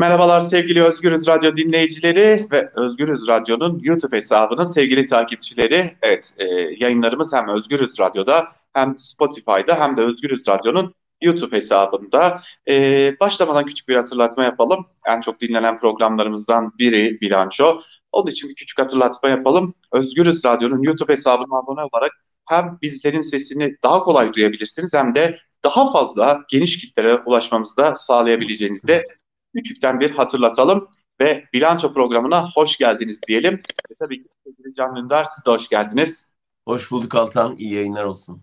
Merhabalar sevgili Özgürüz Radyo dinleyicileri ve Özgürüz Radyo'nun YouTube hesabının sevgili takipçileri. Evet e, yayınlarımız hem Özgürüz Radyo'da hem Spotify'da hem de Özgürüz Radyo'nun YouTube hesabında. E, başlamadan küçük bir hatırlatma yapalım. En çok dinlenen programlarımızdan biri Bilanço. Onun için bir küçük hatırlatma yapalım. Özgürüz Radyo'nun YouTube hesabına abone olarak hem bizlerin sesini daha kolay duyabilirsiniz hem de daha fazla geniş kitlere ulaşmamızı da sağlayabileceğinizde küçükten bir hatırlatalım ve bilanço programına hoş geldiniz diyelim. Ve tabii ki sevgili Can Dündar siz de hoş geldiniz. Hoş bulduk Altan. İyi yayınlar olsun.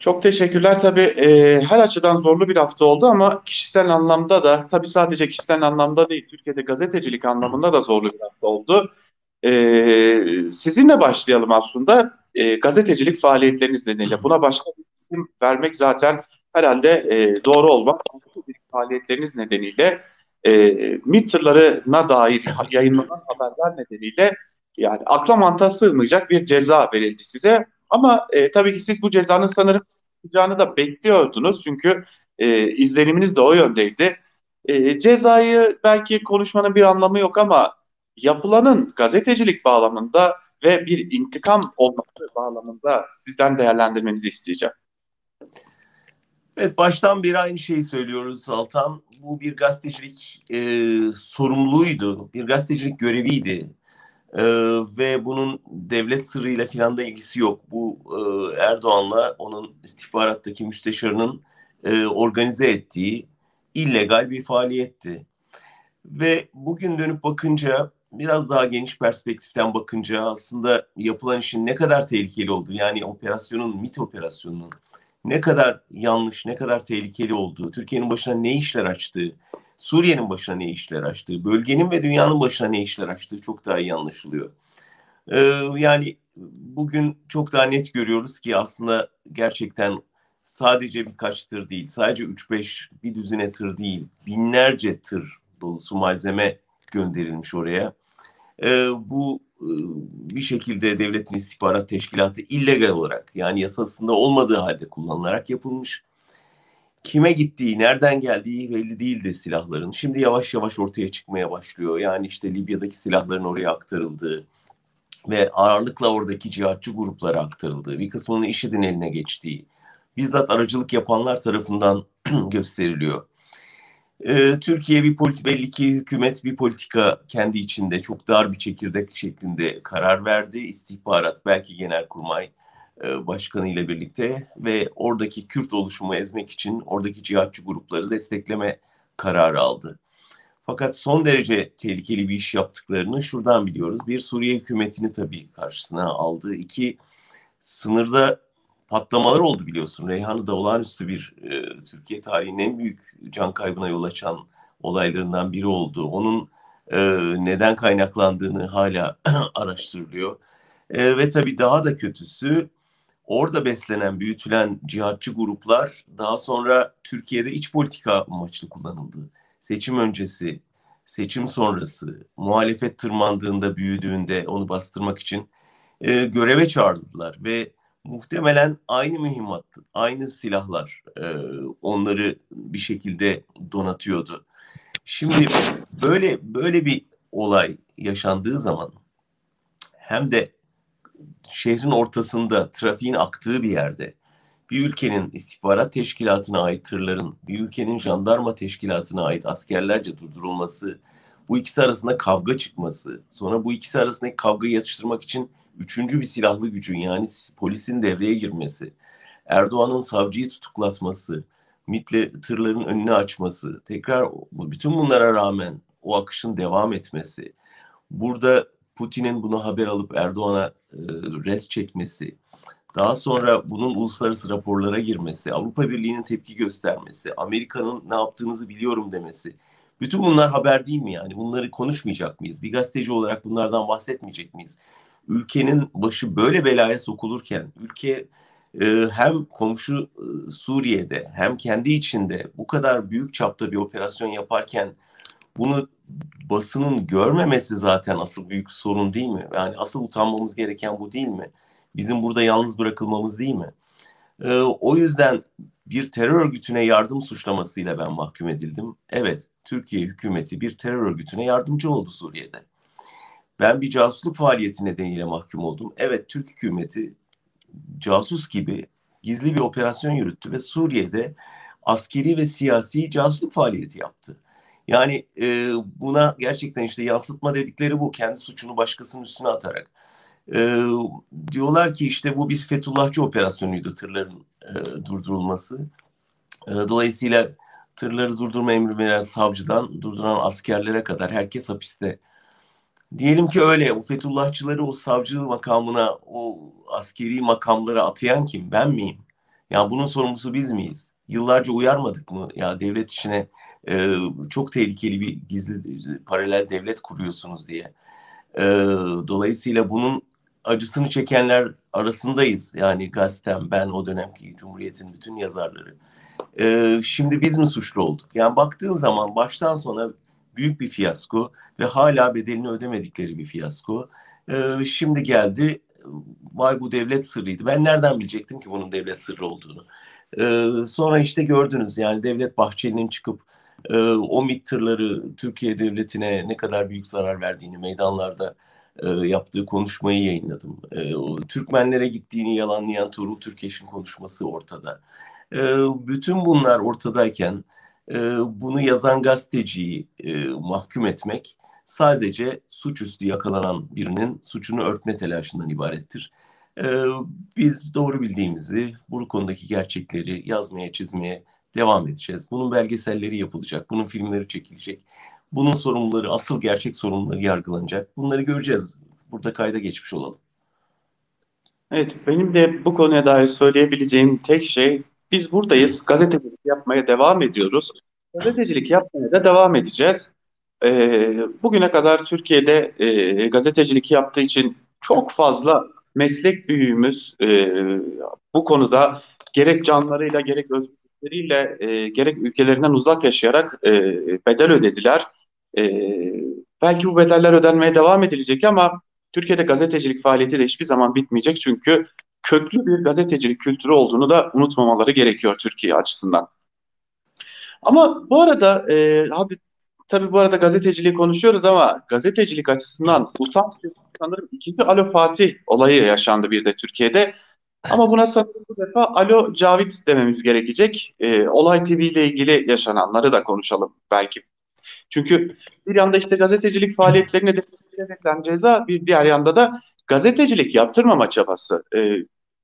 Çok teşekkürler. Tabii e, her açıdan zorlu bir hafta oldu ama kişisel anlamda da tabii sadece kişisel anlamda değil Türkiye'de gazetecilik anlamında da zorlu bir hafta oldu. E, sizinle başlayalım aslında. E, gazetecilik faaliyetleriniz nedeniyle buna başka bir isim vermek zaten herhalde e, doğru olmaz. Faaliyetleriniz nedeniyle e, MİT tırlarına dair yayınlanan haberler nedeniyle yani akla mantığa sığmayacak bir ceza verildi size. Ama e, tabii ki siz bu cezanın sanırım çıkacağını da bekliyordunuz. Çünkü e, izleniminiz de o yöndeydi. E, cezayı belki konuşmanın bir anlamı yok ama yapılanın gazetecilik bağlamında ve bir intikam olması bağlamında sizden değerlendirmenizi isteyeceğim. Evet baştan beri aynı şeyi söylüyoruz Altan. Bu bir gazetecilik e, sorumluluğuydu, bir gazetecilik göreviydi. E, ve bunun devlet sırrıyla filan da ilgisi yok. Bu e, Erdoğan'la onun istihbarattaki müsteşarının e, organize ettiği illegal bir faaliyetti. Ve bugün dönüp bakınca biraz daha geniş perspektiften bakınca aslında yapılan işin ne kadar tehlikeli olduğu yani operasyonun MIT operasyonunun ne kadar yanlış, ne kadar tehlikeli olduğu, Türkiye'nin başına ne işler açtığı, Suriye'nin başına ne işler açtığı, bölgenin ve dünyanın başına ne işler açtığı çok daha iyi anlaşılıyor. Ee, yani bugün çok daha net görüyoruz ki aslında gerçekten sadece birkaç tır değil, sadece 3-5 bir düzine tır değil, binlerce tır dolusu malzeme gönderilmiş oraya. Ee, bu bir şekilde devletin istihbarat teşkilatı illegal olarak yani yasasında olmadığı halde kullanılarak yapılmış. Kime gittiği, nereden geldiği belli değildi silahların. Şimdi yavaş yavaş ortaya çıkmaya başlıyor. Yani işte Libya'daki silahların oraya aktarıldığı ve ağırlıkla oradaki cihatçı gruplara aktarıldığı, bir kısmının IŞİD'in eline geçtiği, bizzat aracılık yapanlar tarafından gösteriliyor. Ee, Türkiye bir politik belli ki hükümet bir politika kendi içinde çok dar bir çekirdek şeklinde karar verdi. İstihbarat belki genelkurmay e, başkanı ile birlikte ve oradaki Kürt oluşumu ezmek için oradaki cihatçı grupları destekleme kararı aldı. Fakat son derece tehlikeli bir iş yaptıklarını şuradan biliyoruz. Bir Suriye hükümetini tabii karşısına aldı. İki sınırda patlamalar oldu biliyorsun. Reyhan'ı olağanüstü bir e, Türkiye tarihinin en büyük can kaybına yol açan olaylarından biri oldu. Onun e, neden kaynaklandığını hala araştırılıyor. E, ve tabii daha da kötüsü orada beslenen, büyütülen cihatçı gruplar daha sonra Türkiye'de iç politika amaçlı kullanıldı. Seçim öncesi, seçim sonrası, muhalefet tırmandığında, büyüdüğünde onu bastırmak için e, göreve çağırdılar ve muhtemelen aynı mühimmat, aynı silahlar e, onları bir şekilde donatıyordu. Şimdi böyle böyle bir olay yaşandığı zaman hem de şehrin ortasında trafiğin aktığı bir yerde bir ülkenin istihbarat teşkilatına ait tırların bir ülkenin jandarma teşkilatına ait askerlerce durdurulması, bu ikisi arasında kavga çıkması, sonra bu ikisi arasındaki kavgayı yatıştırmak için üçüncü bir silahlı gücün yani polisin devreye girmesi, Erdoğan'ın savcıyı tutuklatması, MIT'le tırların önünü açması, tekrar bütün bunlara rağmen o akışın devam etmesi, burada Putin'in bunu haber alıp Erdoğan'a e, res çekmesi, daha sonra bunun uluslararası raporlara girmesi, Avrupa Birliği'nin tepki göstermesi, Amerika'nın ne yaptığınızı biliyorum demesi. Bütün bunlar haber değil mi yani? Bunları konuşmayacak mıyız? Bir gazeteci olarak bunlardan bahsetmeyecek miyiz? ülkenin başı böyle belaya sokulurken ülke e, hem komşu e, Suriye'de hem kendi içinde bu kadar büyük çapta bir operasyon yaparken bunu basının görmemesi zaten asıl büyük sorun değil mi? Yani asıl utanmamız gereken bu değil mi? Bizim burada yalnız bırakılmamız değil mi? E, o yüzden bir terör örgütüne yardım suçlamasıyla ben mahkum edildim. Evet, Türkiye hükümeti bir terör örgütüne yardımcı oldu Suriye'de. Ben bir casusluk faaliyeti nedeniyle mahkum oldum. Evet, Türk hükümeti casus gibi gizli bir operasyon yürüttü ve Suriye'de askeri ve siyasi casusluk faaliyeti yaptı. Yani e, buna gerçekten işte yansıtma dedikleri bu. Kendi suçunu başkasının üstüne atarak. E, diyorlar ki işte bu biz Fethullahçı operasyonuydu tırların e, durdurulması. E, dolayısıyla tırları durdurma emri veren savcıdan durduran askerlere kadar herkes hapiste. Diyelim ki öyle. O Fethullahçıları o savcı makamına, o askeri makamlara atayan kim? Ben miyim? Ya bunun sorumlusu biz miyiz? Yıllarca uyarmadık mı? Ya devlet işine e, çok tehlikeli bir gizli paralel devlet kuruyorsunuz diye. E, dolayısıyla bunun acısını çekenler arasındayız. Yani gazetem, ben o dönemki Cumhuriyet'in bütün yazarları. E, şimdi biz mi suçlu olduk? Yani baktığın zaman baştan sona büyük bir fiyasko ve hala bedelini ödemedikleri bir fiyasko. E, şimdi geldi, vay bu devlet sırrıydı. Ben nereden bilecektim ki bunun devlet sırrı olduğunu? E, sonra işte gördünüz yani Devlet Bahçeli'nin çıkıp e, o MİT tırları Türkiye Devleti'ne ne kadar büyük zarar verdiğini meydanlarda e, yaptığı konuşmayı yayınladım. E, o Türkmenlere gittiğini yalanlayan Tuğrul Türkeş'in konuşması ortada. E, bütün bunlar ortadayken e, bunu yazan gazeteciyi e, mahkum etmek sadece suçüstü yakalanan birinin suçunu örtme telaşından ibarettir. E, biz doğru bildiğimizi, bu konudaki gerçekleri yazmaya, çizmeye devam edeceğiz. Bunun belgeselleri yapılacak, bunun filmleri çekilecek. Bunun sorumluları, asıl gerçek sorumluları yargılanacak. Bunları göreceğiz. Burada kayda geçmiş olalım. Evet, benim de bu konuya dair söyleyebileceğim tek şey, biz buradayız, gazetecilik yapmaya devam ediyoruz. Gazetecilik yapmaya da devam edeceğiz. Ee, bugüne kadar Türkiye'de e, gazetecilik yaptığı için çok fazla meslek büyüğümüz e, bu konuda gerek canlarıyla gerek özgürlükleriyle e, gerek ülkelerinden uzak yaşayarak e, bedel ödediler. E, belki bu bedeller ödenmeye devam edilecek ama Türkiye'de gazetecilik faaliyeti de hiçbir zaman bitmeyecek çünkü köklü bir gazetecilik kültürü olduğunu da unutmamaları gerekiyor Türkiye açısından. Ama bu arada e, hadi tabii bu arada gazeteciliği konuşuyoruz ama gazetecilik açısından utanç sanırım ikinci Alo Fatih olayı yaşandı bir de Türkiye'de. Ama buna sanırım bu defa Alo Cavit dememiz gerekecek. E, Olay TV ile ilgili yaşananları da konuşalım belki. Çünkü bir yanda işte gazetecilik faaliyetlerine de verilen ceza, bir diğer yanda da gazetecilik yaptırmama çabası. E,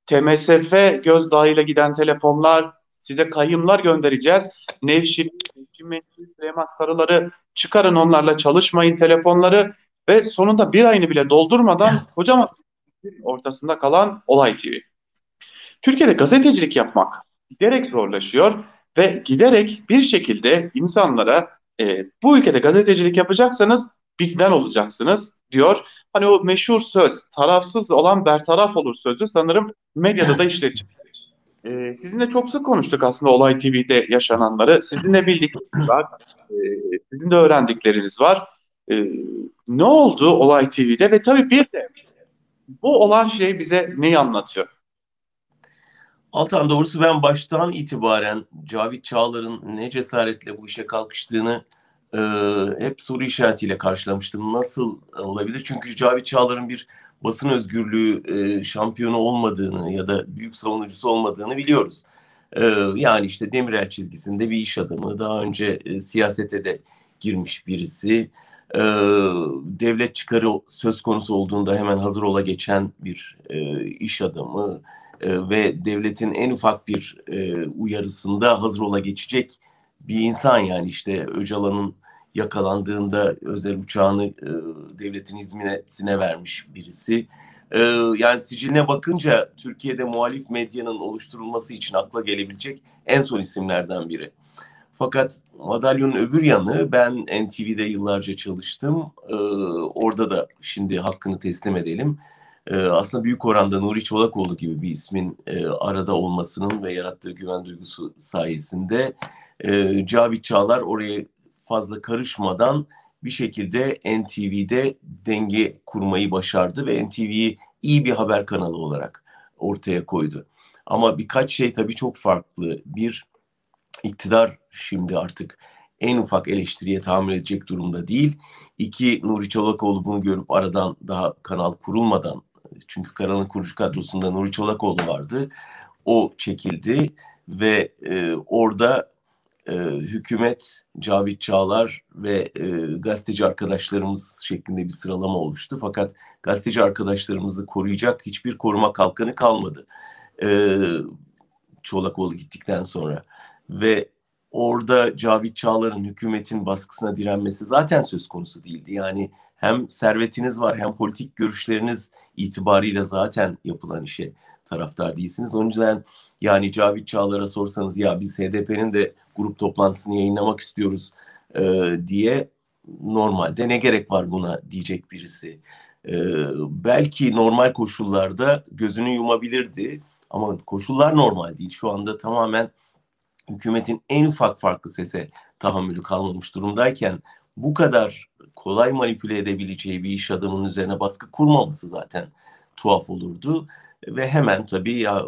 TMSF gözdağıyla giden telefonlar, size kayımlar göndereceğiz. Nevşin, Nevşin Süleyman Sarıları çıkarın onlarla çalışmayın telefonları ve sonunda bir ayını bile doldurmadan kocaman ortasında kalan Olay TV. Türkiye'de gazetecilik yapmak giderek zorlaşıyor ve giderek bir şekilde insanlara e, bu ülkede gazetecilik yapacaksanız bizden olacaksınız diyor. Hani o meşhur söz tarafsız olan bertaraf olur sözü sanırım medyada da işletiyor. Ee, sizinle çok sık konuştuk aslında Olay TV'de yaşananları. Sizin de bildikleriniz var. Ee, sizin de öğrendikleriniz var. Ee, ne oldu Olay TV'de ve tabii bir de bu olan şey bize neyi anlatıyor? Altan doğrusu ben baştan itibaren Cavit Çağlar'ın ne cesaretle bu işe kalkıştığını e, hep soru işaretiyle karşılamıştım. Nasıl olabilir? Çünkü Cavit Çağlar'ın bir basın özgürlüğü e, şampiyonu olmadığını ya da büyük savunucusu olmadığını biliyoruz. E, yani işte Demirel çizgisinde bir iş adamı, daha önce e, siyasete de girmiş birisi. E, devlet çıkarı söz konusu olduğunda hemen hazır ola geçen bir e, iş adamı e, ve devletin en ufak bir e, uyarısında hazır ola geçecek bir insan yani işte Öcalan'ın yakalandığında özel uçağını e, devletin hizmetine vermiş birisi. E, yani siciline bakınca Türkiye'de muhalif medyanın oluşturulması için akla gelebilecek en son isimlerden biri. Fakat madalyonun öbür yanı ben NTV'de yıllarca çalıştım. E, orada da şimdi hakkını teslim edelim. E, aslında büyük oranda Nuri Çolakoğlu gibi bir ismin e, arada olmasının ve yarattığı güven duygusu sayesinde e, Cavit Çağlar oraya fazla karışmadan bir şekilde NTV'de denge kurmayı başardı ve NTV'yi iyi bir haber kanalı olarak ortaya koydu. Ama birkaç şey tabii çok farklı. Bir iktidar şimdi artık en ufak eleştiriye tahammül edecek durumda değil. İki, Nuri Çolakoğlu bunu görüp aradan daha kanal kurulmadan çünkü kanalın kurucu kadrosunda Nuri Çolakoğlu vardı. O çekildi ve e, orada e, hükümet, Cavit Çağlar ve e, gazeteci arkadaşlarımız şeklinde bir sıralama oluştu. Fakat gazeteci arkadaşlarımızı koruyacak hiçbir koruma kalkanı kalmadı. E, Çolakoğlu gittikten sonra ve orada Cavit Çağlar'ın hükümetin baskısına direnmesi zaten söz konusu değildi. Yani hem servetiniz var hem politik görüşleriniz itibariyle zaten yapılan işe taraftar değilsiniz. O yüzden yani Cavit Çağlar'a sorsanız ya biz HDP'nin de grup toplantısını yayınlamak istiyoruz e, diye normalde ne gerek var buna diyecek birisi. E, belki normal koşullarda gözünü yumabilirdi ama koşullar normal değil. Şu anda tamamen hükümetin en ufak farklı sese tahammülü kalmamış durumdayken bu kadar kolay manipüle edebileceği bir iş adamının üzerine baskı kurmaması zaten tuhaf olurdu. Ve hemen tabii ya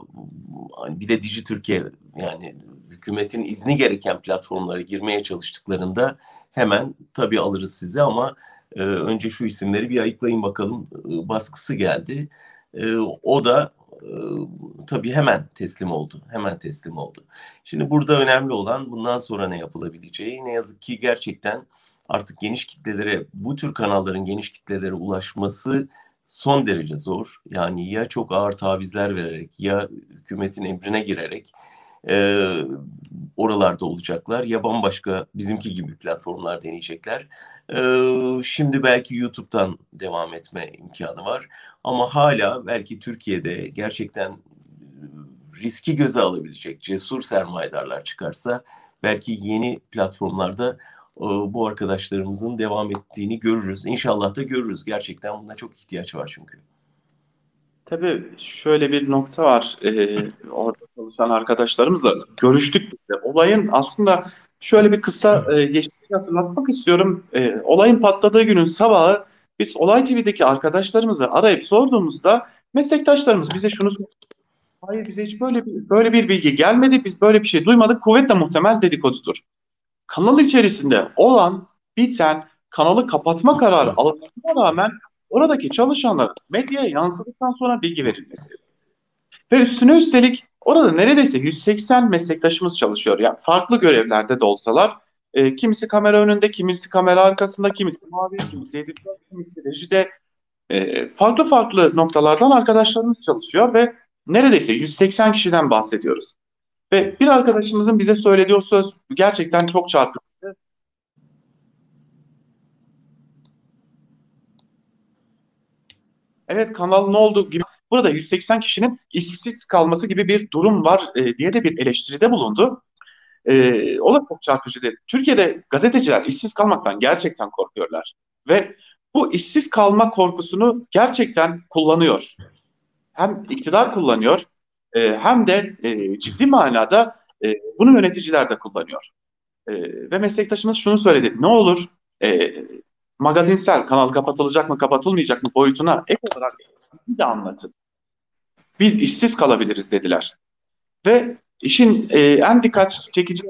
hani bir de Digi Türkiye yani hükümetin izni gereken platformlara girmeye çalıştıklarında hemen tabii alırız sizi ama e, önce şu isimleri bir ayıklayın bakalım e, baskısı geldi. E, o da e, tabii hemen teslim oldu. Hemen teslim oldu. Şimdi burada önemli olan bundan sonra ne yapılabileceği. Ne yazık ki gerçekten artık geniş kitlelere, bu tür kanalların geniş kitlelere ulaşması son derece zor. Yani ya çok ağır tavizler vererek ya hükümetin emrine girerek e, oralarda olacaklar ya bambaşka bizimki gibi platformlar deneyecekler. E, şimdi belki YouTube'dan devam etme imkanı var ama hala belki Türkiye'de gerçekten riski göze alabilecek cesur sermayedarlar çıkarsa belki yeni platformlarda bu arkadaşlarımızın devam ettiğini görürüz. İnşallah da görürüz. Gerçekten buna çok ihtiyaç var çünkü. Tabii şöyle bir nokta var. Ee, orada çalışan arkadaşlarımızla görüştük. De. Olayın aslında şöyle bir kısa e, geçmişi hatırlatmak istiyorum. E, olayın patladığı günün sabahı biz Olay TV'deki arkadaşlarımızı arayıp sorduğumuzda meslektaşlarımız bize şunu Hayır bize hiç böyle bir, böyle bir bilgi gelmedi. Biz böyle bir şey duymadık. Kuvvetle muhtemel dedikodudur kanal içerisinde olan, biten, kanalı kapatma kararı alınmasına rağmen oradaki çalışanlara medyaya yansıdıktan sonra bilgi verilmesi. Ve üstüne üstelik orada neredeyse 180 meslektaşımız çalışıyor. Yani farklı görevlerde de olsalar. E, kimisi kamera önünde, kimisi kamera arkasında, kimisi mavi, kimisi editör, kimisi rejide. E, farklı farklı noktalardan arkadaşlarımız çalışıyor ve neredeyse 180 kişiden bahsediyoruz. Ve bir arkadaşımızın bize söylediği o söz gerçekten çok çarpıcı. Evet kanal ne oldu gibi burada 180 kişinin işsiz kalması gibi bir durum var e, diye de bir eleştiride bulundu. E, o da çok çarpıcıydı. Türkiye'de gazeteciler işsiz kalmaktan gerçekten korkuyorlar. Ve bu işsiz kalma korkusunu gerçekten kullanıyor. Hem iktidar kullanıyor e, hem de e, ciddi manada e, bunu yöneticiler de kullanıyor. E, ve meslektaşımız şunu söyledi. Ne olur e, magazinsel kanal kapatılacak mı kapatılmayacak mı boyutuna ek olarak bir de anlatın. Biz işsiz kalabiliriz dediler. Ve işin e, en dikkat çekici.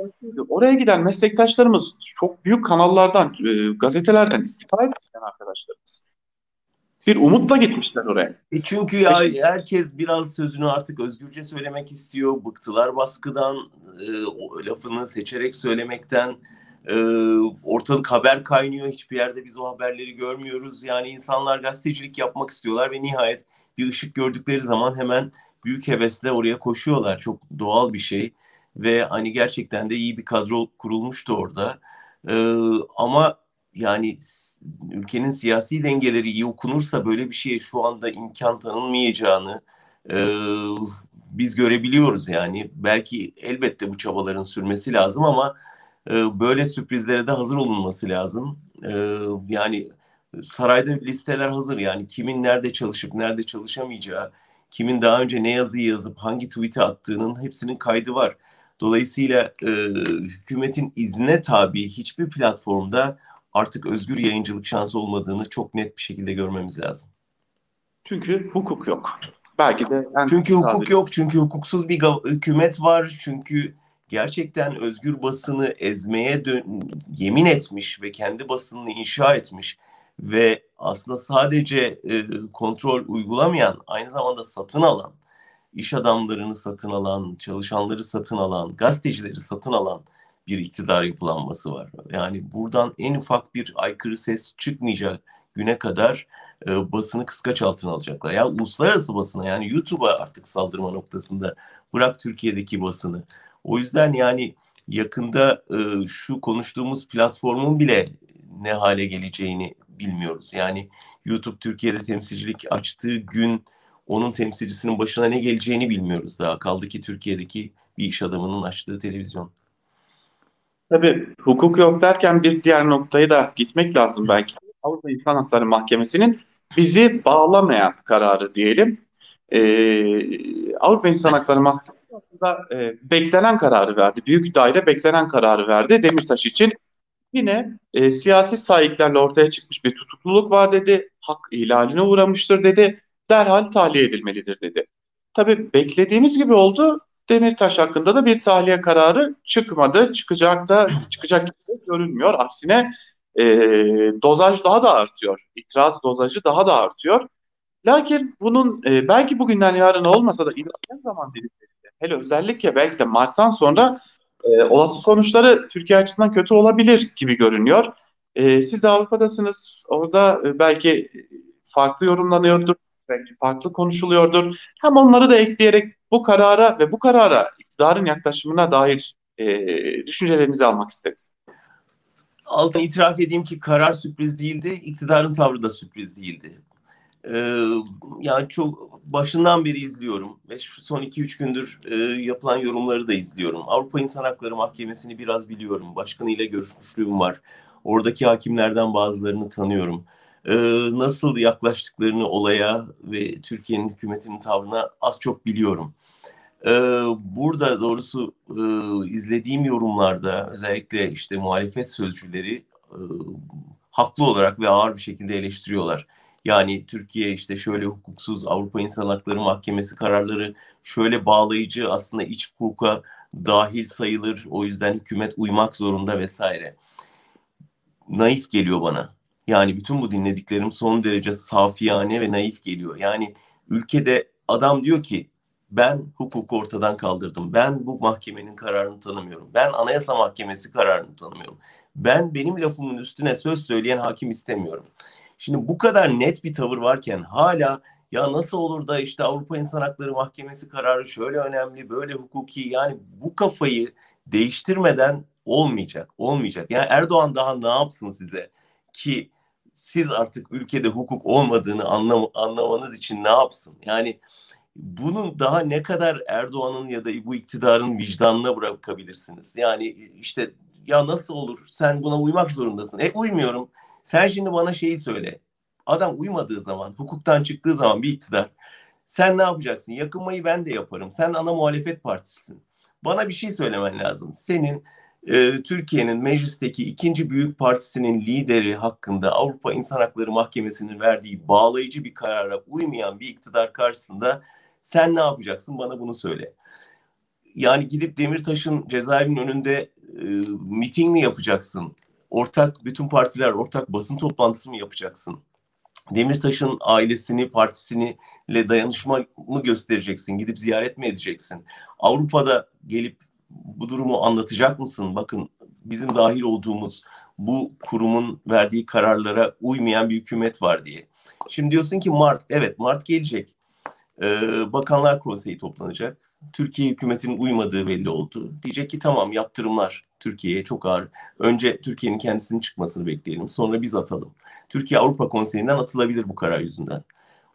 Oraya giden meslektaşlarımız çok büyük kanallardan, e, gazetelerden istifa eden arkadaşlarımız bir umutla gitmişler oraya. E çünkü ya herkes biraz sözünü artık özgürce söylemek istiyor. Bıktılar baskıdan, e, o lafını seçerek söylemekten. E, ortalık haber kaynıyor. Hiçbir yerde biz o haberleri görmüyoruz. Yani insanlar gazetecilik yapmak istiyorlar ve nihayet bir ışık gördükleri zaman hemen büyük hevesle oraya koşuyorlar. Çok doğal bir şey ve hani gerçekten de iyi bir kadro kurulmuştu orada. E, ama yani ülkenin siyasi dengeleri iyi okunursa böyle bir şeye şu anda imkan tanınmayacağını e, biz görebiliyoruz yani. Belki elbette bu çabaların sürmesi lazım ama e, böyle sürprizlere de hazır olunması lazım. E, yani sarayda listeler hazır yani kimin nerede çalışıp nerede çalışamayacağı, kimin daha önce ne yazıyı yazıp hangi tweet'i attığının hepsinin kaydı var. Dolayısıyla e, hükümetin izne tabi hiçbir platformda artık özgür yayıncılık şansı olmadığını çok net bir şekilde görmemiz lazım. Çünkü hukuk yok. belki de en çünkü hukuk sadece... yok, çünkü hukuksuz bir hükümet var, çünkü gerçekten özgür basını ezmeye yemin etmiş ve kendi basınını inşa etmiş ve aslında sadece e, kontrol uygulamayan, aynı zamanda satın alan, iş adamlarını satın alan, çalışanları satın alan, gazetecileri satın alan bir iktidar yapılanması var. Yani buradan en ufak bir aykırı ses çıkmayacak güne kadar e, basını kıskaç altına alacaklar. Ya uluslararası basına yani YouTube'a artık saldırma noktasında bırak Türkiye'deki basını. O yüzden yani yakında e, şu konuştuğumuz platformun bile ne hale geleceğini bilmiyoruz. Yani YouTube Türkiye'de temsilcilik açtığı gün onun temsilcisinin başına ne geleceğini bilmiyoruz daha. Kaldı ki Türkiye'deki bir iş adamının açtığı televizyon. Tabii hukuk yok derken bir diğer noktayı da gitmek lazım belki. Avrupa İnsan Hakları Mahkemesi'nin bizi bağlamayan kararı diyelim. Ee, Avrupa İnsan Hakları Mahkemesi aslında e, beklenen kararı verdi. Büyük daire beklenen kararı verdi Demirtaş için. Yine e, siyasi sahiplerle ortaya çıkmış bir tutukluluk var dedi. Hak ihlaline uğramıştır dedi. Derhal tahliye edilmelidir dedi. Tabii beklediğimiz gibi oldu. Demirtaş hakkında da bir tahliye kararı çıkmadı. Çıkacak da çıkacak gibi görünmüyor. Aksine e, dozaj daha da artıyor. İtiraz dozajı daha da artıyor. Lakin bunun e, belki bugünden yarın olmasa da ilerleyen zaman dilimlerinde hele özellikle belki de Mart'tan sonra e, olası sonuçları Türkiye açısından kötü olabilir gibi görünüyor. E, siz de Avrupa'dasınız. Orada e, belki farklı yorumlanıyordur, belki farklı konuşuluyordur. Hem onları da ekleyerek bu karara ve bu karara iktidarın yaklaşımına dair e, düşüncelerinizi almak isteriz. Altın itiraf edeyim ki karar sürpriz değildi, iktidarın tavrı da sürpriz değildi. Ee, yani çok başından beri izliyorum ve şu son 2-3 gündür e, yapılan yorumları da izliyorum. Avrupa İnsan Hakları Mahkemesi'ni biraz biliyorum. Başkanıyla görüşmüşlüğüm var. Oradaki hakimlerden bazılarını tanıyorum. Ee, nasıl yaklaştıklarını olaya ve Türkiye'nin hükümetinin tavrına az çok biliyorum. Ee, burada doğrusu e, izlediğim yorumlarda özellikle işte muhalefet sözcüleri e, haklı olarak ve ağır bir şekilde eleştiriyorlar. Yani Türkiye işte şöyle hukuksuz Avrupa İnsan Hakları Mahkemesi kararları şöyle bağlayıcı aslında iç hukuka dahil sayılır. O yüzden hükümet uymak zorunda vesaire. Naif geliyor bana. Yani bütün bu dinlediklerim son derece safiyane ve naif geliyor. Yani ülkede adam diyor ki ben hukuku ortadan kaldırdım. Ben bu mahkemenin kararını tanımıyorum. Ben Anayasa Mahkemesi kararını tanımıyorum. Ben benim lafımın üstüne söz söyleyen hakim istemiyorum. Şimdi bu kadar net bir tavır varken hala ya nasıl olur da işte Avrupa İnsan Hakları Mahkemesi kararı şöyle önemli, böyle hukuki yani bu kafayı değiştirmeden olmayacak, olmayacak. Yani Erdoğan daha ne yapsın size ki siz artık ülkede hukuk olmadığını anlam anlamanız için ne yapsın? Yani bunun daha ne kadar Erdoğan'ın ya da bu iktidarın vicdanına bırakabilirsiniz? Yani işte ya nasıl olur? Sen buna uymak zorundasın. E uymuyorum. Sen şimdi bana şeyi söyle. Adam uymadığı zaman, hukuktan çıktığı zaman bir iktidar sen ne yapacaksın? Yakınmayı ben de yaparım. Sen ana muhalefet partisisin. Bana bir şey söylemen lazım. Senin e, Türkiye'nin meclisteki ikinci büyük partisinin lideri hakkında Avrupa İnsan Hakları Mahkemesi'nin verdiği bağlayıcı bir karara uymayan bir iktidar karşısında sen ne yapacaksın? Bana bunu söyle. Yani gidip Demirtaş'ın cezaevinin önünde e, miting mi yapacaksın? Ortak bütün partiler ortak basın toplantısı mı yapacaksın? Demirtaş'ın ailesini, partisini ile dayanışma mı göstereceksin? Gidip ziyaret mi edeceksin? Avrupa'da gelip bu durumu anlatacak mısın? Bakın bizim dahil olduğumuz bu kurumun verdiği kararlara uymayan bir hükümet var diye. Şimdi diyorsun ki Mart, evet Mart gelecek. Ee, Bakanlar Konseyi toplanacak. Türkiye hükümetinin uymadığı belli oldu. Diyecek ki tamam yaptırımlar Türkiye'ye çok ağır. Önce Türkiye'nin kendisinin çıkmasını bekleyelim. Sonra biz atalım. Türkiye Avrupa Konseyi'nden atılabilir bu karar yüzünden.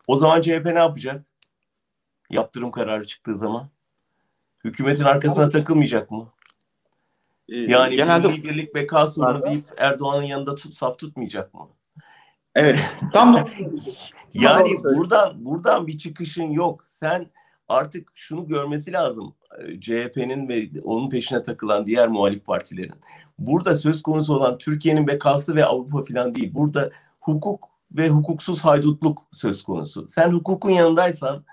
O zaman CHP ne yapacak? Yaptırım kararı çıktığı zaman. Hükümetin arkasına takılmayacak mı? Ee, yani genelde Birlik beka sorunu deyip Erdoğan'ın yanında tut, saf tutmayacak mı? Evet. Tam yani buradan buradan bir çıkışın yok. Sen artık şunu görmesi lazım. E, CHP'nin ve onun peşine takılan diğer muhalif partilerin. Burada söz konusu olan Türkiye'nin bekası ve Avrupa falan değil. Burada hukuk ve hukuksuz haydutluk söz konusu. Sen hukukun yanındaysan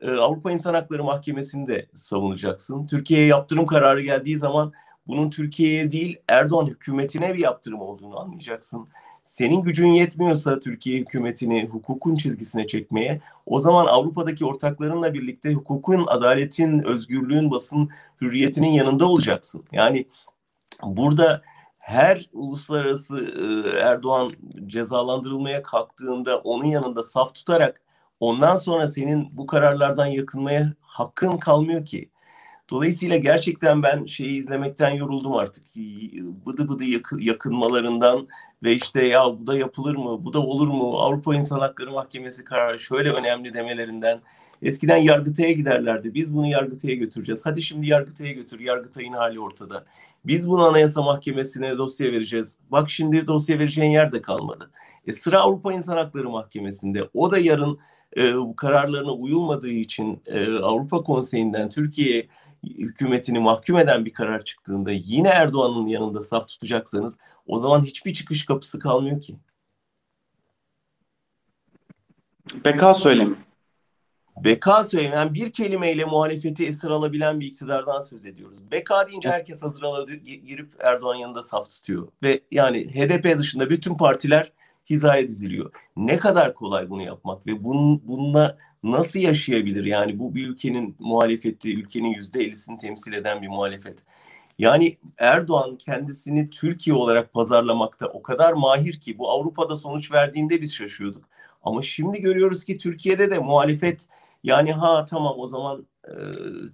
e, Avrupa İnsan Hakları Mahkemesi'ni de savunacaksın. Türkiye'ye yaptırım kararı geldiği zaman bunun Türkiye'ye değil Erdoğan hükümetine bir yaptırım olduğunu anlayacaksın. Senin gücün yetmiyorsa Türkiye hükümetini hukukun çizgisine çekmeye o zaman Avrupa'daki ortaklarınla birlikte hukukun, adaletin, özgürlüğün, basın hürriyetinin yanında olacaksın. Yani burada her uluslararası e, Erdoğan cezalandırılmaya kalktığında onun yanında saf tutarak ondan sonra senin bu kararlardan yakınmaya hakkın kalmıyor ki. Dolayısıyla gerçekten ben şeyi izlemekten yoruldum artık. Bıdı bıdı yakınmalarından ve işte ya bu da yapılır mı, bu da olur mu, Avrupa İnsan Hakları Mahkemesi kararı şöyle önemli demelerinden. Eskiden Yargıtay'a giderlerdi. Biz bunu Yargıtay'a götüreceğiz. Hadi şimdi Yargıtay'a götür. Yargıtay'ın hali ortada. Biz bunu Anayasa Mahkemesi'ne dosya vereceğiz. Bak şimdi dosya vereceğin yer de kalmadı. E, sıra Avrupa İnsan Hakları Mahkemesi'nde. O da yarın e, kararlarına uyulmadığı için e, Avrupa Konseyi'nden Türkiye hükümetini mahkum eden bir karar çıktığında yine Erdoğan'ın yanında saf tutacaksanız o zaman hiçbir çıkış kapısı kalmıyor ki. Beka söylemi. Beka söyleyen bir kelimeyle muhalefeti esir alabilen bir iktidardan söz ediyoruz. Beka deyince herkes hazır girip Erdoğan yanında saf tutuyor. Ve yani HDP dışında bütün partiler hizaya diziliyor. Ne kadar kolay bunu yapmak ve bunun, bununla nasıl yaşayabilir? Yani bu bir ülkenin muhalefeti, ülkenin yüzde ellisini temsil eden bir muhalefet. Yani Erdoğan kendisini Türkiye olarak pazarlamakta o kadar mahir ki bu Avrupa'da sonuç verdiğinde biz şaşıyorduk. Ama şimdi görüyoruz ki Türkiye'de de muhalefet yani ha tamam o zaman e,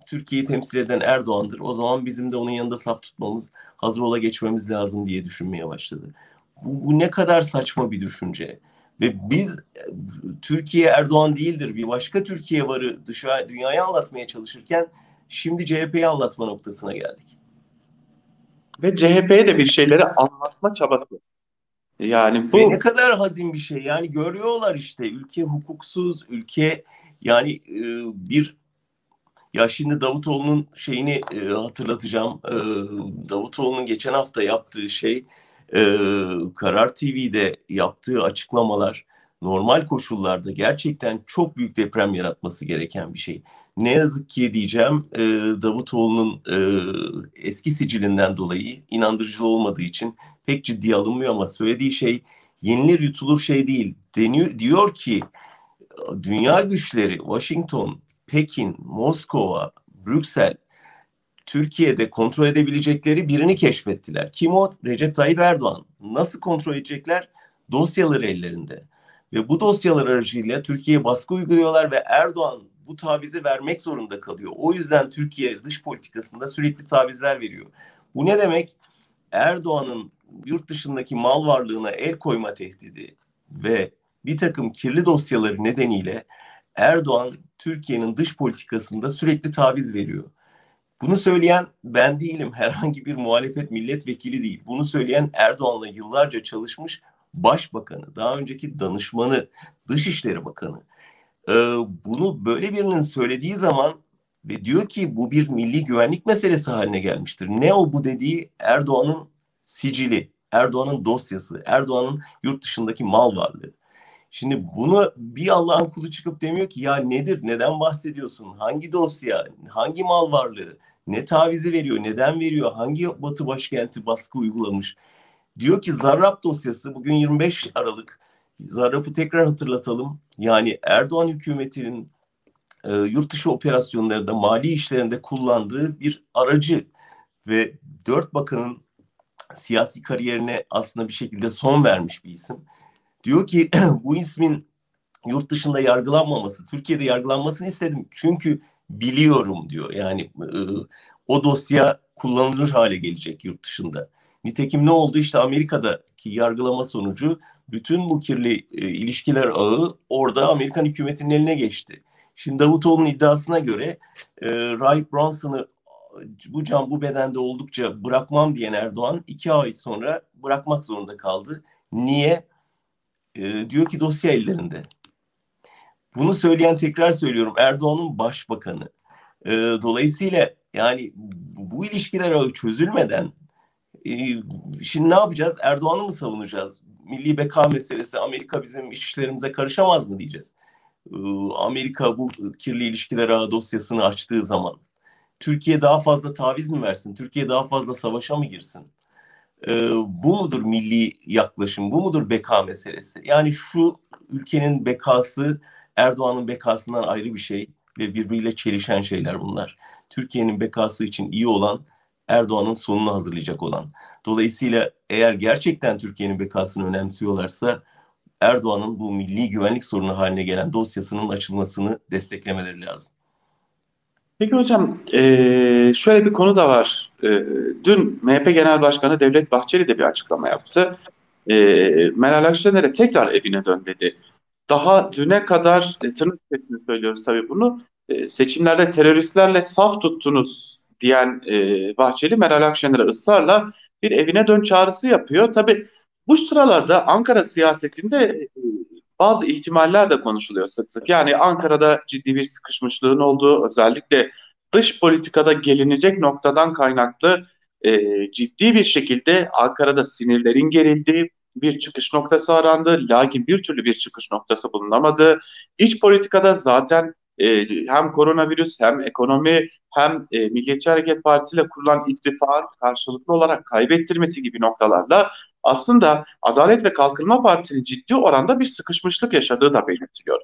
Türkiye'yi temsil eden Erdoğan'dır. O zaman bizim de onun yanında saf tutmamız, hazır ola geçmemiz lazım diye düşünmeye başladı. Bu, bu ne kadar saçma bir düşünce. Ve biz Türkiye Erdoğan değildir bir başka Türkiye varı dışa, dünyaya anlatmaya çalışırken şimdi CHP'yi anlatma noktasına geldik. Ve CHP'ye de bir şeyleri anlatma çabası. Yani bu... Ve ne kadar hazin bir şey. Yani görüyorlar işte ülke hukuksuz, ülke yani e, bir ya şimdi Davutoğlu'nun şeyini e, hatırlatacağım. E, Davutoğlu'nun geçen hafta yaptığı şey e, Karar TV'de yaptığı açıklamalar normal koşullarda gerçekten çok büyük deprem yaratması gereken bir şey. Ne yazık ki diyeceğim e, Davutoğlu'nun e, eski sicilinden dolayı inandırıcı olmadığı için pek ciddi alınmıyor ama söylediği şey yenilir yutulur şey değil. Deniyor, diyor ki dünya güçleri Washington, Pekin, Moskova, Brüksel Türkiye'de kontrol edebilecekleri birini keşfettiler. Kim o? Recep Tayyip Erdoğan. Nasıl kontrol edecekler? Dosyaları ellerinde. Ve bu dosyalar aracıyla Türkiye'ye baskı uyguluyorlar ve Erdoğan bu tavizi vermek zorunda kalıyor. O yüzden Türkiye dış politikasında sürekli tavizler veriyor. Bu ne demek? Erdoğan'ın yurt dışındaki mal varlığına el koyma tehdidi ve bir takım kirli dosyaları nedeniyle Erdoğan Türkiye'nin dış politikasında sürekli taviz veriyor. Bunu söyleyen ben değilim. Herhangi bir muhalefet milletvekili değil. Bunu söyleyen Erdoğan'la yıllarca çalışmış başbakanı, daha önceki danışmanı, Dışişleri Bakanı. Ee, bunu böyle birinin söylediği zaman ve diyor ki bu bir milli güvenlik meselesi haline gelmiştir. Ne o bu dediği Erdoğan'ın sicili, Erdoğan'ın dosyası, Erdoğan'ın yurt dışındaki mal varlığı. Şimdi bunu bir Allah'ın kulu çıkıp demiyor ki ya nedir, neden bahsediyorsun, hangi dosya, hangi mal varlığı, ne tavizi veriyor, neden veriyor, hangi batı başkenti baskı uygulamış. Diyor ki Zarrab dosyası bugün 25 Aralık. Zarrab'ı tekrar hatırlatalım. Yani Erdoğan hükümetinin e, yurt dışı operasyonlarında, mali işlerinde kullandığı bir aracı ve dört bakanın siyasi kariyerine aslında bir şekilde son vermiş bir isim. Diyor ki bu ismin yurt dışında yargılanmaması, Türkiye'de yargılanmasını istedim. Çünkü biliyorum diyor. Yani e, o dosya kullanılır hale gelecek yurt dışında. Nitekim ne oldu? İşte Amerika'daki yargılama sonucu bütün bu kirli e, ilişkiler ağı orada Amerikan hükümetinin eline geçti. Şimdi Davutoğlu'nun iddiasına göre e, Rahip Bronson'ı bu can bu bedende oldukça bırakmam diyen Erdoğan iki ay sonra bırakmak zorunda kaldı. Niye? E, diyor ki dosya ellerinde. Bunu söyleyen tekrar söylüyorum Erdoğan'ın başbakanı. E, dolayısıyla yani bu, ilişkiler çözülmeden e, şimdi ne yapacağız? Erdoğan'ı mı savunacağız? Milli beka meselesi Amerika bizim işlerimize karışamaz mı diyeceğiz? Amerika bu kirli ilişkiler ağı dosyasını açtığı zaman Türkiye daha fazla taviz mi versin? Türkiye daha fazla savaşa mı girsin? Ee, bu mudur milli yaklaşım? Bu mudur beka meselesi? Yani şu ülkenin bekası Erdoğan'ın bekasından ayrı bir şey ve birbiriyle çelişen şeyler bunlar. Türkiye'nin bekası için iyi olan Erdoğan'ın sonunu hazırlayacak olan. Dolayısıyla eğer gerçekten Türkiye'nin bekasını önemsiyorlarsa Erdoğan'ın bu milli güvenlik sorunu haline gelen dosyasının açılmasını desteklemeleri lazım. Peki hocam şöyle bir konu da var. Dün MHP Genel Başkanı Devlet Bahçeli de bir açıklama yaptı. Meral Akşener'e tekrar evine dön dedi. Daha düne kadar e, tırnak içerisinde söylüyoruz tabii bunu. E, seçimlerde teröristlerle saf tuttunuz diyen e, Bahçeli Meral Akşener'e ısrarla bir evine dön çağrısı yapıyor. Tabii bu sıralarda Ankara siyasetinde e, bazı ihtimaller de konuşuluyor sık sık. Yani Ankara'da ciddi bir sıkışmışlığın olduğu özellikle dış politikada gelinecek noktadan kaynaklı e, ciddi bir şekilde Ankara'da sinirlerin gerildiği bir çıkış noktası arandı. Lakin bir türlü bir çıkış noktası bulunamadı. İç politikada zaten e, hem koronavirüs hem ekonomi hem e, Milliyetçi Hareket Partisi ile kurulan ittifakın karşılıklı olarak kaybettirmesi gibi noktalarla aslında Adalet ve Kalkınma Partisi'nin ciddi oranda bir sıkışmışlık yaşadığı da belirtiliyor.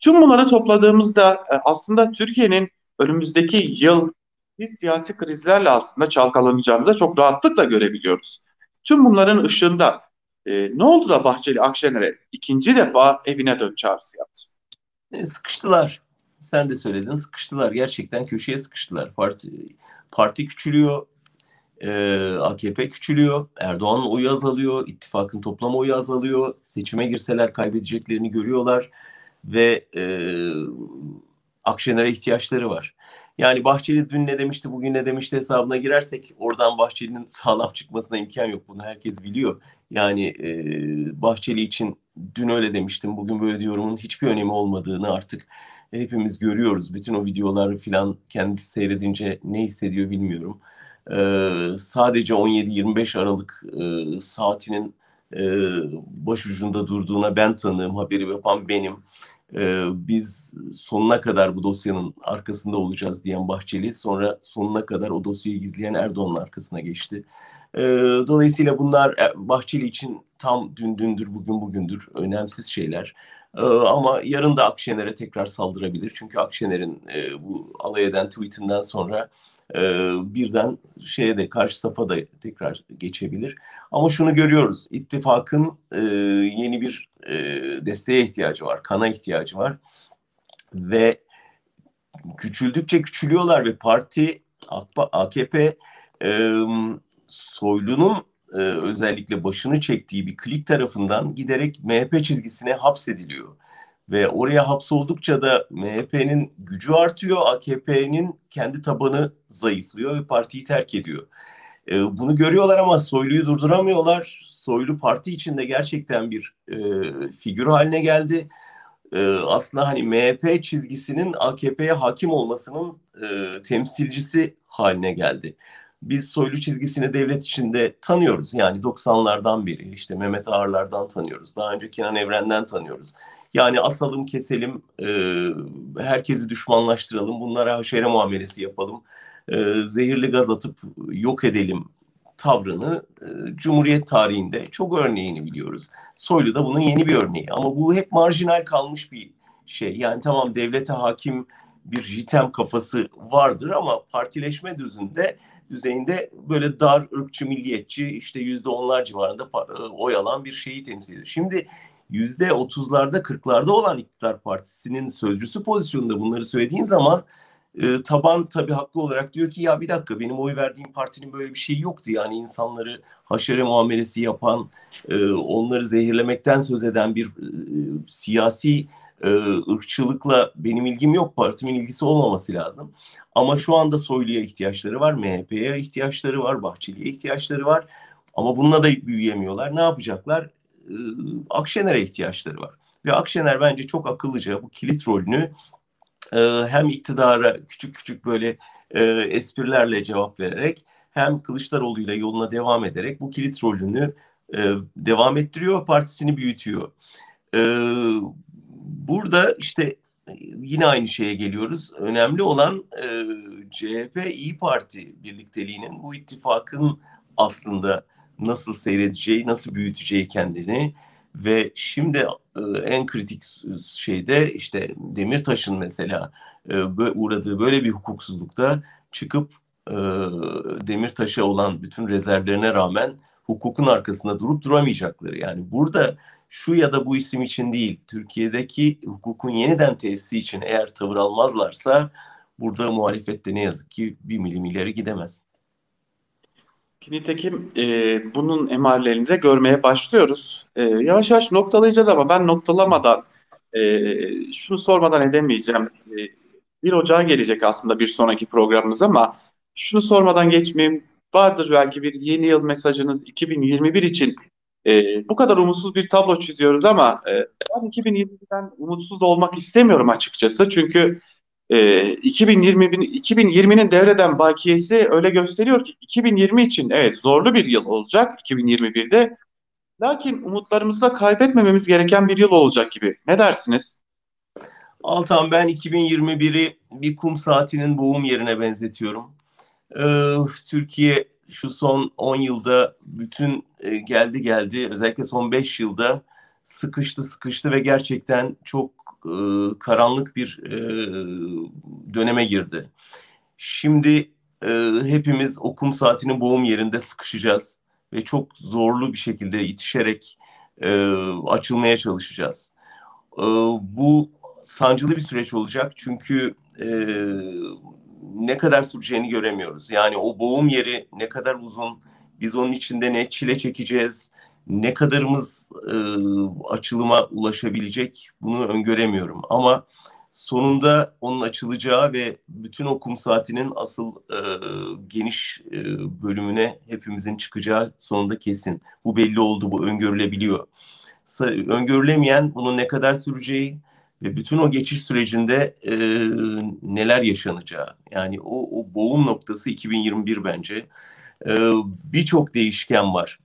Tüm bunları topladığımızda e, aslında Türkiye'nin önümüzdeki yıl bir siyasi krizlerle aslında çalkalanacağını da çok rahatlıkla görebiliyoruz. Tüm bunların ışığında e, ne oldu da Bahçeli Akşener'e ikinci defa evine dön çağrısı yaptı? E, sıkıştılar. Sen de söyledin sıkıştılar. Gerçekten köşeye sıkıştılar. Parti parti küçülüyor. E, AKP küçülüyor. Erdoğan'ın oyu azalıyor. ittifakın toplam oyu azalıyor. Seçime girseler kaybedeceklerini görüyorlar. Ve e, Akşener'e ihtiyaçları var. Yani Bahçeli dün ne demişti, bugün ne demişti hesabına girersek oradan Bahçeli'nin sağlam çıkmasına imkan yok. Bunu herkes biliyor. Yani e, Bahçeli için dün öyle demiştim, bugün böyle diyorumun hiçbir önemi olmadığını artık hepimiz görüyoruz. Bütün o videoları falan kendisi seyredince ne hissediyor bilmiyorum. Sadece 17-25 Aralık saatinin başucunda durduğuna ben tanığım, haberi yapan benim biz sonuna kadar bu dosyanın arkasında olacağız diyen Bahçeli sonra sonuna kadar o dosyayı gizleyen Erdoğan'ın arkasına geçti. Dolayısıyla bunlar e, Bahçeli için tam dün dündür bugün bugündür önemsiz şeyler. Ama yarın da Akşener'e tekrar saldırabilir. Çünkü Akşener'in bu alay eden tweetinden sonra e, birden şeye de karşı safa da tekrar geçebilir. Ama şunu görüyoruz. İttifakın e, yeni bir e, desteğe ihtiyacı var. Kana ihtiyacı var. Ve küçüldükçe küçülüyorlar ve parti AKP e, Soylu'nun e, özellikle başını çektiği bir klik tarafından giderek MHP çizgisine hapsediliyor. Ve oraya hapsoldukça da MHP'nin gücü artıyor, AKP'nin kendi tabanı zayıflıyor ve partiyi terk ediyor. E, bunu görüyorlar ama Soylu'yu durduramıyorlar. Soylu parti içinde gerçekten bir e, figür haline geldi. E, aslında hani MHP çizgisinin AKP'ye hakim olmasının e, temsilcisi haline geldi. Biz Soylu çizgisini devlet içinde tanıyoruz. Yani 90'lardan beri işte Mehmet Ağarlar'dan tanıyoruz. Daha önce Kenan Evren'den tanıyoruz. Yani asalım, keselim, e, herkesi düşmanlaştıralım, bunlara haşere muamelesi yapalım, e, zehirli gaz atıp yok edelim tavrını e, Cumhuriyet tarihinde çok örneğini biliyoruz. Soylu da bunun yeni bir örneği ama bu hep marjinal kalmış bir şey. Yani tamam devlete hakim bir jitem kafası vardır ama partileşme düzünde düzeyinde böyle dar ırkçı milliyetçi işte yüzde onlar civarında oy alan bir şeyi temsil ediyor. Şimdi yüzde otuzlarda kırklarda olan iktidar partisinin sözcüsü pozisyonunda bunları söylediğin zaman e, taban tabii haklı olarak diyor ki ya bir dakika benim oy verdiğim partinin böyle bir şeyi yoktu. Yani insanları haşere muamelesi yapan, e, onları zehirlemekten söz eden bir e, siyasi e, ırkçılıkla benim ilgim yok. Partimin ilgisi olmaması lazım. Ama şu anda Soylu'ya ihtiyaçları var, MHP'ye ihtiyaçları var, Bahçeli'ye ihtiyaçları var. Ama bununla da büyüyemiyorlar. Ne yapacaklar? E, Akşener'e ihtiyaçları var. Ve Akşener bence çok akıllıca bu kilit rolünü e, hem iktidara küçük küçük böyle e, esprilerle cevap vererek hem Kılıçdaroğlu'yla yoluna devam ederek bu kilit rolünü devam ettiriyor, partisini büyütüyor. burada işte yine aynı şeye geliyoruz. Önemli olan e, CHP İyi Parti birlikteliğinin bu ittifakın aslında nasıl seyredeceği, nasıl büyüteceği kendini ve şimdi e, en kritik şeyde işte Demirtaş'ın mesela e, uğradığı böyle bir hukuksuzlukta çıkıp e, Demirtaş'a olan bütün rezervlerine rağmen hukukun arkasında durup duramayacakları. Yani burada şu ya da bu isim için değil, Türkiye'deki hukukun yeniden tesisi için eğer tavır almazlarsa burada muhalefette ne yazık ki bir milim ileri gidemez. Nitekim e, bunun emarelerini de görmeye başlıyoruz. E, yavaş yavaş noktalayacağız ama ben noktalamadan e, şunu sormadan edemeyeceğim. E, 1 Ocağı gelecek aslında bir sonraki programımız ama şunu sormadan geçmeyeyim. Vardır belki bir yeni yıl mesajınız 2021 için e, bu kadar umutsuz bir tablo çiziyoruz ama e, ben 2020'den umutsuz da olmak istemiyorum açıkçası. Çünkü e, 2020 2020'nin devreden bakiyesi öyle gösteriyor ki 2020 için evet zorlu bir yıl olacak 2021'de. Lakin umutlarımızı da kaybetmememiz gereken bir yıl olacak gibi. Ne dersiniz? Altan ben 2021'i bir kum saatinin boğum yerine benzetiyorum. Ee, Türkiye şu son 10 yılda bütün e, geldi geldi özellikle son 5 yılda sıkıştı sıkıştı ve gerçekten çok e, karanlık bir e, döneme girdi. Şimdi e, hepimiz okum saatinin boğum yerinde sıkışacağız ve çok zorlu bir şekilde itişerek e, açılmaya çalışacağız. E, bu sancılı bir süreç olacak çünkü e, ne kadar süreceğini göremiyoruz. Yani o boğum yeri ne kadar uzun, biz onun içinde ne çile çekeceğiz, ne kadarımız e, açılıma ulaşabilecek bunu öngöremiyorum. Ama sonunda onun açılacağı ve bütün okum saatinin asıl e, geniş e, bölümüne hepimizin çıkacağı sonunda kesin. Bu belli oldu, bu öngörülebiliyor. Öngörülemeyen bunun ne kadar süreceği, ve bütün o geçiş sürecinde e, neler yaşanacağı yani o, o boğum noktası 2021 bence e, birçok değişken var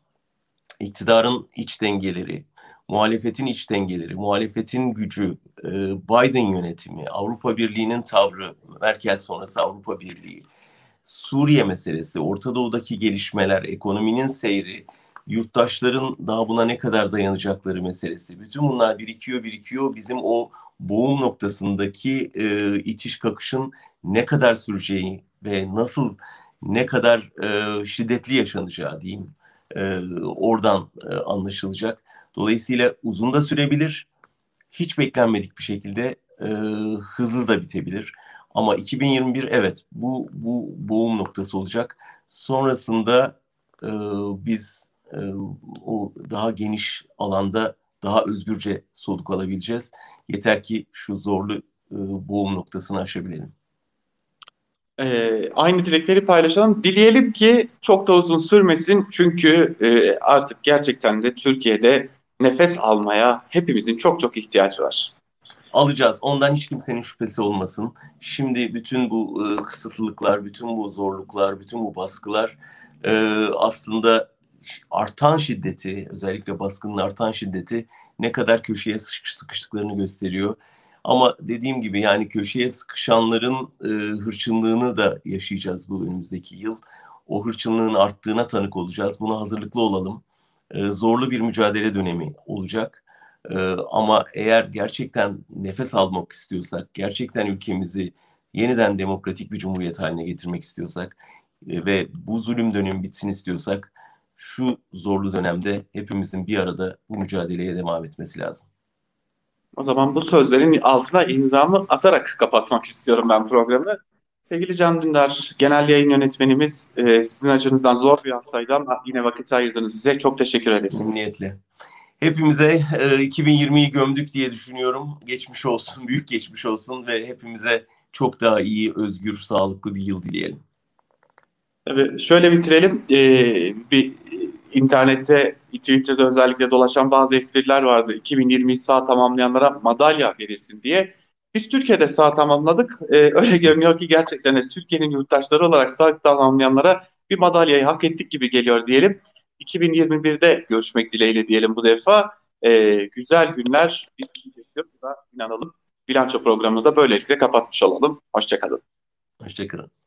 iktidarın iç dengeleri muhalefetin iç dengeleri muhalefetin gücü e, Biden yönetimi Avrupa Birliği'nin tavrı Merkel sonrası Avrupa Birliği Suriye meselesi Orta Doğu'daki gelişmeler ekonominin seyri yurttaşların daha buna ne kadar dayanacakları meselesi. Bütün bunlar birikiyor birikiyor. Bizim o boğum noktasındaki e, itiş kakışın ne kadar süreceği ve nasıl ne kadar e, şiddetli yaşanacağı diyeyim e, oradan e, anlaşılacak. Dolayısıyla uzun da sürebilir. Hiç beklenmedik bir şekilde e, hızlı da bitebilir. Ama 2021 evet bu bu boğum noktası olacak. Sonrasında e, biz e, o daha geniş alanda daha özgürce soluk alabileceğiz. Yeter ki şu zorlu e, boğum noktasını aşabilelim. Ee, aynı dilekleri paylaşalım. Dileyelim ki çok da uzun sürmesin çünkü e, artık gerçekten de Türkiye'de nefes almaya hepimizin çok çok ihtiyacı var. Alacağız. Ondan hiç kimsenin şüphesi olmasın. Şimdi bütün bu e, kısıtlılıklar, bütün bu zorluklar, bütün bu baskılar e, aslında artan şiddeti, özellikle baskının artan şiddeti ne kadar köşeye sıkıştıklarını gösteriyor. Ama dediğim gibi yani köşeye sıkışanların e, hırçınlığını da yaşayacağız bu önümüzdeki yıl. O hırçınlığın arttığına tanık olacağız. Buna hazırlıklı olalım. E, zorlu bir mücadele dönemi olacak. E, ama eğer gerçekten nefes almak istiyorsak, gerçekten ülkemizi yeniden demokratik bir cumhuriyet haline getirmek istiyorsak e, ve bu zulüm dönemi bitsin istiyorsak şu zorlu dönemde hepimizin bir arada bu mücadeleye devam etmesi lazım. O zaman bu sözlerin altına imzamı atarak kapatmak istiyorum ben programı. Sevgili Can Dündar, genel yayın yönetmenimiz, e, sizin açınızdan zor bir haftaydı ama yine vakit ayırdınız bize. Çok teşekkür ederiz. Memnuniyetle. Hepimize e, 2020'yi gömdük diye düşünüyorum. Geçmiş olsun, büyük geçmiş olsun ve hepimize çok daha iyi, özgür, sağlıklı bir yıl dileyelim. Tabii şöyle bitirelim. Ee, bir internette, Twitter'da özellikle dolaşan bazı espriler vardı. 2020'yi sağ tamamlayanlara madalya verilsin diye. Biz Türkiye'de sağ tamamladık. Ee, öyle görünüyor ki gerçekten de Türkiye'nin yurttaşları olarak sağ tamamlayanlara bir madalyayı hak ettik gibi geliyor diyelim. 2021'de görüşmek dileğiyle diyelim bu defa. Ee, güzel günler biz inanalım. bilanço programını da böylelikle kapatmış olalım. Hoşçakalın. Hoşçakalın.